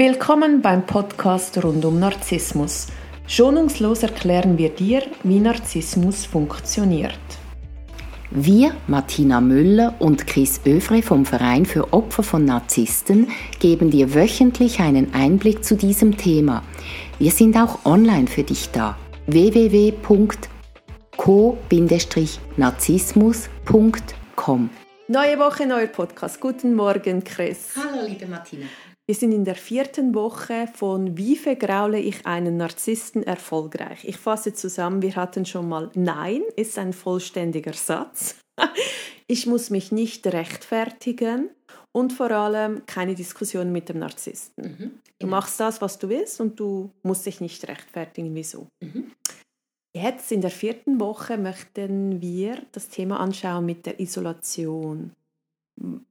Willkommen beim Podcast rund um Narzissmus. Schonungslos erklären wir dir, wie Narzissmus funktioniert. Wir, Martina Müller und Chris Övre vom Verein für Opfer von Narzissten, geben dir wöchentlich einen Einblick zu diesem Thema. Wir sind auch online für dich da. www.co-narzissmus.com Neue Woche, neuer Podcast. Guten Morgen, Chris. Hallo, liebe Martina. Wir sind in der vierten Woche von Wie vergraule ich einen Narzissten erfolgreich? Ich fasse zusammen, wir hatten schon mal Nein ist ein vollständiger Satz. Ich muss mich nicht rechtfertigen und vor allem keine Diskussion mit dem Narzissten. Mhm, genau. Du machst das, was du willst und du musst dich nicht rechtfertigen, wieso. Mhm. Jetzt in der vierten Woche möchten wir das Thema anschauen mit der Isolation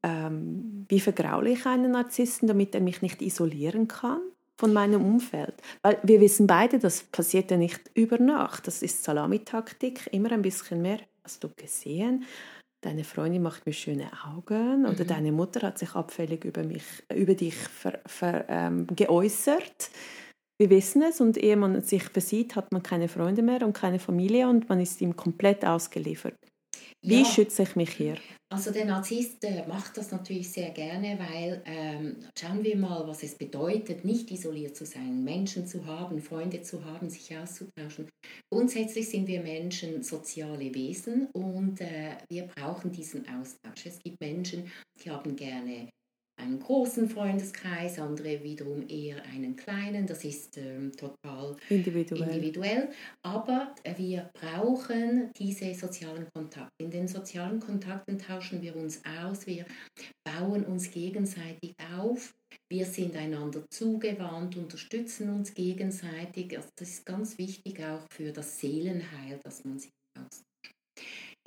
ähm, wie vergraule ich einen Narzissten, damit er mich nicht isolieren kann von meinem Umfeld. Weil wir wissen beide, das passiert ja nicht über Nacht. Das ist Salamitaktik, immer ein bisschen mehr. Hast du gesehen? Deine Freundin macht mir schöne Augen oder mhm. deine Mutter hat sich abfällig über, mich, über dich ver, ver, ähm, geäußert. Wir wissen es und ehe man sich versieht, hat man keine Freunde mehr und keine Familie und man ist ihm komplett ausgeliefert. Wie ja. schütze ich mich hier? Also der Narzisst macht das natürlich sehr gerne, weil ähm, schauen wir mal, was es bedeutet, nicht isoliert zu sein, Menschen zu haben, Freunde zu haben, sich auszutauschen. Grundsätzlich sind wir Menschen soziale Wesen und äh, wir brauchen diesen Austausch. Es gibt Menschen, die haben gerne einen großen Freundeskreis, andere wiederum eher einen kleinen. Das ist ähm, total individuell. individuell. Aber wir brauchen diese sozialen Kontakte. In den sozialen Kontakten tauschen wir uns aus, wir bauen uns gegenseitig auf, wir sind einander zugewandt, unterstützen uns gegenseitig. Also das ist ganz wichtig auch für das Seelenheil, dass man sich austauscht.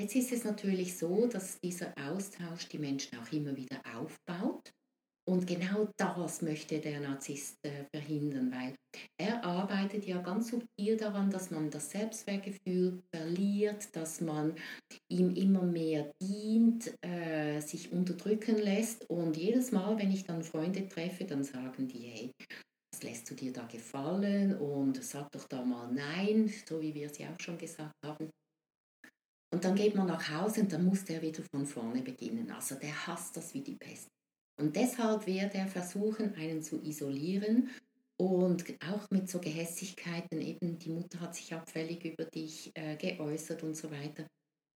Jetzt ist es natürlich so, dass dieser Austausch die Menschen auch immer wieder aufbaut. Und genau das möchte der Narzisst äh, verhindern, weil er arbeitet ja ganz subtil daran, dass man das Selbstwertgefühl verliert, dass man ihm immer mehr dient, äh, sich unterdrücken lässt. Und jedes Mal, wenn ich dann Freunde treffe, dann sagen die, hey, was lässt du dir da gefallen? Und sag doch da mal nein, so wie wir es ja auch schon gesagt haben. Und dann geht man nach Hause und dann muss der wieder von vorne beginnen. Also der hasst das wie die Pest. Und deshalb wird er versuchen, einen zu isolieren und auch mit so Gehässigkeiten, eben die Mutter hat sich abfällig über dich äh, geäußert und so weiter.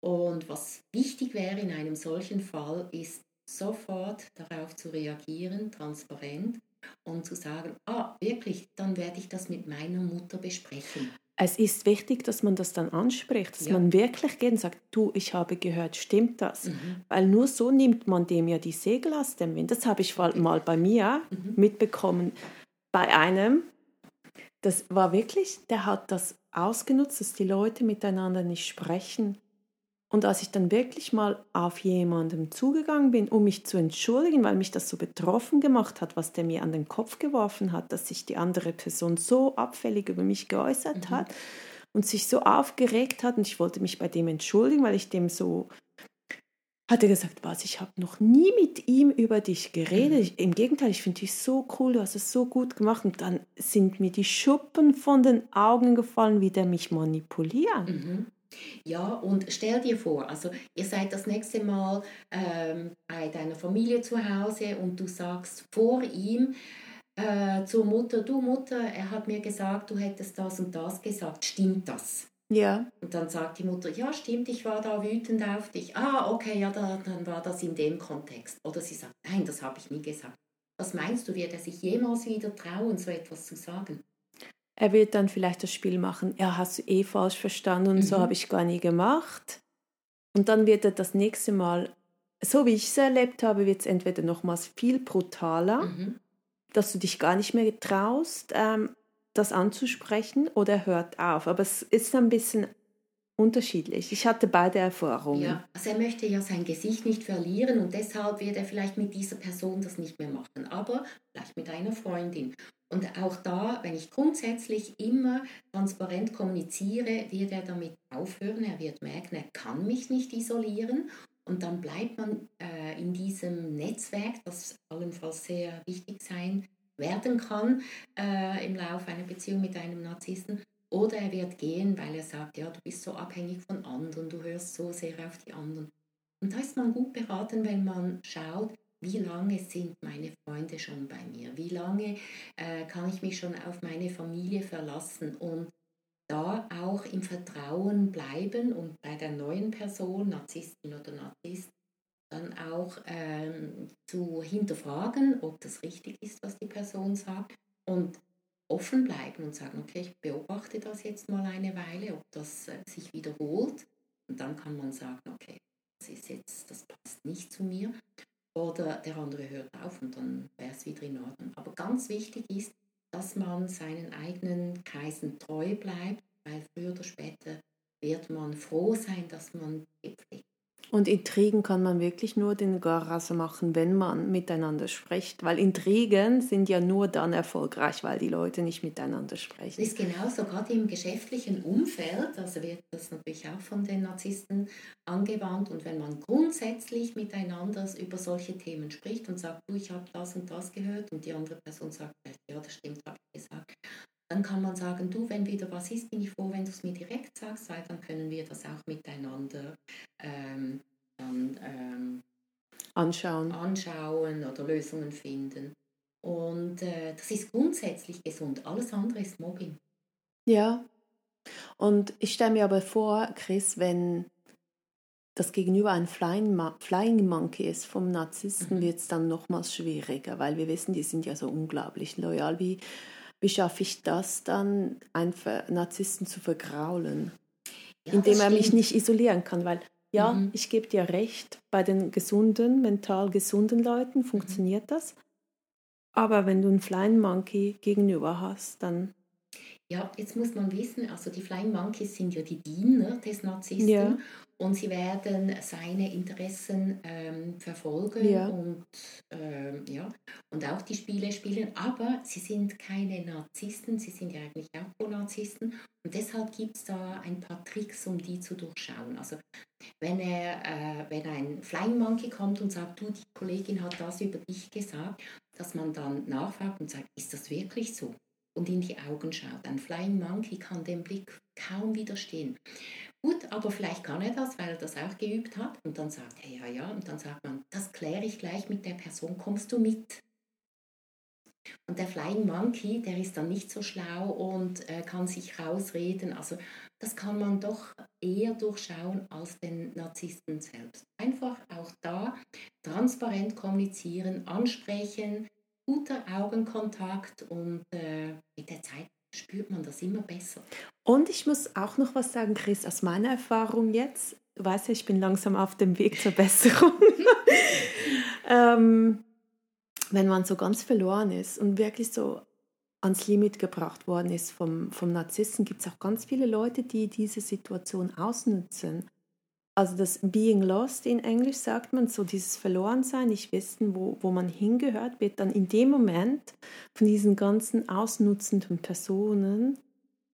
Und was wichtig wäre in einem solchen Fall, ist sofort darauf zu reagieren, transparent und zu sagen, ah, wirklich, dann werde ich das mit meiner Mutter besprechen es ist wichtig, dass man das dann anspricht, dass ja. man wirklich geht und sagt, du, ich habe gehört, stimmt das? Mhm. Weil nur so nimmt man dem ja die Segel aus dem Wind. Das habe ich okay. mal bei mir mhm. mitbekommen. Bei einem, das war wirklich, der hat das ausgenutzt, dass die Leute miteinander nicht sprechen. Und als ich dann wirklich mal auf jemanden zugegangen bin, um mich zu entschuldigen, weil mich das so betroffen gemacht hat, was der mir an den Kopf geworfen hat, dass sich die andere Person so abfällig über mich geäußert mhm. hat und sich so aufgeregt hat und ich wollte mich bei dem entschuldigen, weil ich dem so hat er gesagt, was, ich habe noch nie mit ihm über dich geredet. Mhm. Im Gegenteil, ich finde dich so cool, du hast es so gut gemacht. Und dann sind mir die Schuppen von den Augen gefallen, wie der mich manipuliert. Mhm. Ja, und stell dir vor, also ihr seid das nächste Mal ähm, bei deiner Familie zu Hause und du sagst vor ihm äh, zur Mutter, du Mutter, er hat mir gesagt, du hättest das und das gesagt, stimmt das? Ja. Und dann sagt die Mutter, ja stimmt, ich war da wütend auf dich. Ah, okay, ja, da, dann war das in dem Kontext. Oder sie sagt, nein, das habe ich nie gesagt. Was meinst du, wird er sich jemals wieder trauen, so etwas zu sagen? Er wird dann vielleicht das Spiel machen, ja, hast du eh falsch verstanden und mhm. so habe ich gar nie gemacht. Und dann wird er das nächste Mal, so wie ich es erlebt habe, wird es entweder nochmals viel brutaler, mhm. dass du dich gar nicht mehr traust, ähm, das anzusprechen, oder er hört auf. Aber es ist ein bisschen unterschiedlich. Ich hatte beide Erfahrungen. Ja, also er möchte ja sein Gesicht nicht verlieren und deshalb wird er vielleicht mit dieser Person das nicht mehr machen, aber vielleicht mit einer Freundin. Und auch da, wenn ich grundsätzlich immer transparent kommuniziere, wird er damit aufhören. Er wird merken, er kann mich nicht isolieren. Und dann bleibt man äh, in diesem Netzwerk, das allenfalls sehr wichtig sein werden kann äh, im Laufe einer Beziehung mit einem Narzissten. Oder er wird gehen, weil er sagt, ja, du bist so abhängig von anderen, du hörst so sehr auf die anderen. Und da ist man gut beraten, wenn man schaut, wie lange sind meine Freunde schon bei mir? Wie lange äh, kann ich mich schon auf meine Familie verlassen? Und da auch im Vertrauen bleiben und bei der neuen Person, Narzisstin oder Narzisst, dann auch ähm, zu hinterfragen, ob das richtig ist, was die Person sagt und offen bleiben und sagen, okay, ich beobachte das jetzt mal eine Weile, ob das äh, sich wiederholt und dann kann man sagen, okay, das ist jetzt, das passt nicht zu mir oder der andere hört auf und dann wäre es wieder in Ordnung. Aber ganz wichtig ist, dass man seinen eigenen Kreisen treu bleibt, weil früher oder später wird man froh sein, dass man gepflegt und Intrigen kann man wirklich nur den Garase machen, wenn man miteinander spricht. Weil Intrigen sind ja nur dann erfolgreich, weil die Leute nicht miteinander sprechen. Das ist genauso, gerade im geschäftlichen Umfeld, also wird das natürlich auch von den Narzissten angewandt. Und wenn man grundsätzlich miteinander über solche Themen spricht und sagt, du, ich habe das und das gehört, und die andere Person sagt, ja, das stimmt, habe ich gesagt, dann kann man sagen, du, wenn wieder was ist, bin ich froh, wenn du es mir direkt sagst, weil dann können wir das auch miteinander ähm, dann, ähm, anschauen. anschauen oder Lösungen finden. Und äh, das ist grundsätzlich gesund. Alles andere ist Mobbing. Ja. Und ich stelle mir aber vor, Chris, wenn das Gegenüber ein Flying, Flying Monkey ist vom Narzissten, mhm. wird es dann nochmals schwieriger, weil wir wissen, die sind ja so unglaublich loyal. Wie, wie schaffe ich das dann, einen Narzissten zu vergraulen? Ja, Indem er mich nicht isolieren kann, weil ja, mhm. ich gebe dir recht, bei den gesunden, mental gesunden Leuten funktioniert mhm. das. Aber wenn du einen Flying Monkey gegenüber hast, dann. Ja, jetzt muss man wissen, also die Flying Monkeys sind ja die Diener des Narzissten. Ja und sie werden seine Interessen ähm, verfolgen ja. und ähm, ja und auch die Spiele spielen, aber sie sind keine Narzissten, sie sind ja eigentlich auch Pro-Narzissten und deshalb gibt es da ein paar Tricks, um die zu durchschauen. Also wenn er, äh, wenn ein Flying Monkey kommt und sagt, du, die Kollegin hat das über dich gesagt, dass man dann nachfragt und sagt, ist das wirklich so? Und in die Augen schaut. Ein Flying Monkey kann dem Blick kaum widerstehen. Gut, aber vielleicht kann er das, weil er das auch geübt hat. Und dann sagt er, ja, ja. Und dann sagt man, das kläre ich gleich mit der Person, kommst du mit? Und der Flying Monkey, der ist dann nicht so schlau und äh, kann sich rausreden. Also das kann man doch eher durchschauen als den Narzissten selbst. Einfach auch da transparent kommunizieren, ansprechen, guter Augenkontakt und äh, mit der Zeit spürt man das immer besser. Und ich muss auch noch was sagen, Chris, aus meiner Erfahrung jetzt, du weißt ja, ich bin langsam auf dem Weg zur Besserung. ähm, wenn man so ganz verloren ist und wirklich so ans Limit gebracht worden ist vom, vom Narzissten, gibt es auch ganz viele Leute, die diese Situation ausnutzen. Also das Being Lost in Englisch sagt man so, dieses Verlorensein, nicht wissen, wo, wo man hingehört, wird dann in dem Moment von diesen ganzen ausnutzenden Personen,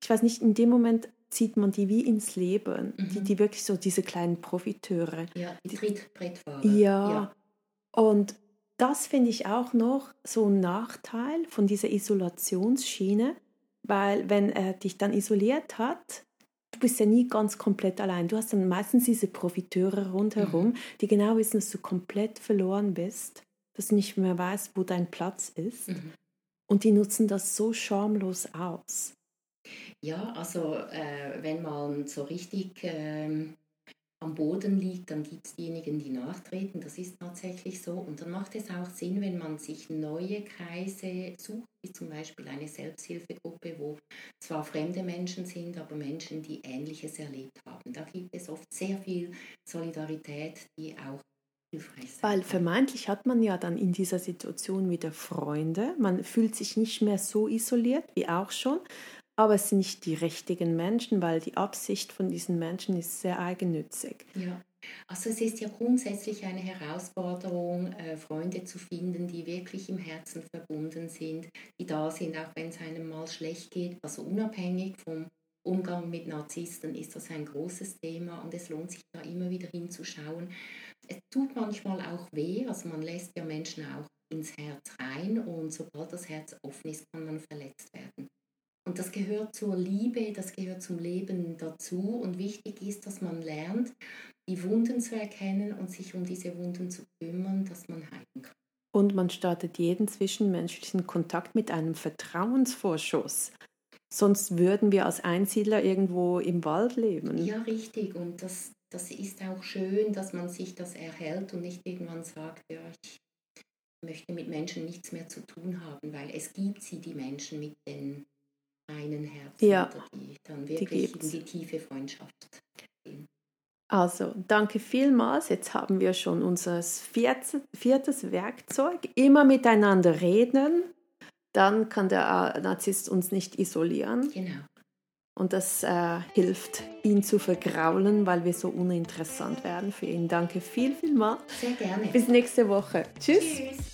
ich weiß nicht, in dem Moment zieht man die wie ins Leben, mhm. die, die wirklich so diese kleinen Profiteure. Ja, die Trittbrettfahrer. Ja. ja. Und das finde ich auch noch so ein Nachteil von dieser Isolationsschiene, weil wenn er dich dann isoliert hat, du bist ja nie ganz komplett allein. Du hast dann meistens diese Profiteure rundherum, mhm. die genau wissen, dass du komplett verloren bist, dass du nicht mehr weißt, wo dein Platz ist. Mhm. Und die nutzen das so schamlos aus. Ja, also äh, wenn man so richtig äh, am Boden liegt, dann gibt es diejenigen, die nachtreten. Das ist tatsächlich so. Und dann macht es auch Sinn, wenn man sich neue Kreise sucht, wie zum Beispiel eine Selbsthilfegruppe, wo zwar fremde Menschen sind, aber Menschen, die Ähnliches erlebt haben. Da gibt es oft sehr viel Solidarität, die auch hilfreich ist. Weil vermeintlich hat man ja dann in dieser Situation wieder Freunde. Man fühlt sich nicht mehr so isoliert wie auch schon, aber es sind nicht die richtigen Menschen, weil die Absicht von diesen Menschen ist sehr eigennützig. Ja. Also es ist ja grundsätzlich eine Herausforderung, äh, Freunde zu finden, die wirklich im Herzen verbunden sind, die da sind, auch wenn es einem mal schlecht geht. Also unabhängig vom Umgang mit Narzissten ist das ein großes Thema und es lohnt sich da immer wieder hinzuschauen. Es tut manchmal auch weh, also man lässt ja Menschen auch ins Herz rein und sobald das Herz offen ist, kann man verletzt werden. Und das gehört zur Liebe, das gehört zum Leben dazu. Und wichtig ist, dass man lernt, die Wunden zu erkennen und sich um diese Wunden zu kümmern, dass man heilen kann. Und man startet jeden zwischenmenschlichen Kontakt mit einem Vertrauensvorschuss. Sonst würden wir als Einsiedler irgendwo im Wald leben. Ja, richtig. Und das, das ist auch schön, dass man sich das erhält und nicht irgendwann sagt, ja, ich möchte mit Menschen nichts mehr zu tun haben, weil es gibt sie, die Menschen mit den reinen Herzen, ja, die dann wirklich die in die tiefe Freundschaft gehen. Also, danke vielmals. Jetzt haben wir schon unser viertes, viertes Werkzeug. Immer miteinander reden. Dann kann der Narzisst uns nicht isolieren. Genau. Und das äh, hilft, ihn zu vergraulen, weil wir so uninteressant werden für ihn. Danke viel, viel mal. Sehr gerne. Bis nächste Woche. Tschüss. Tschüss.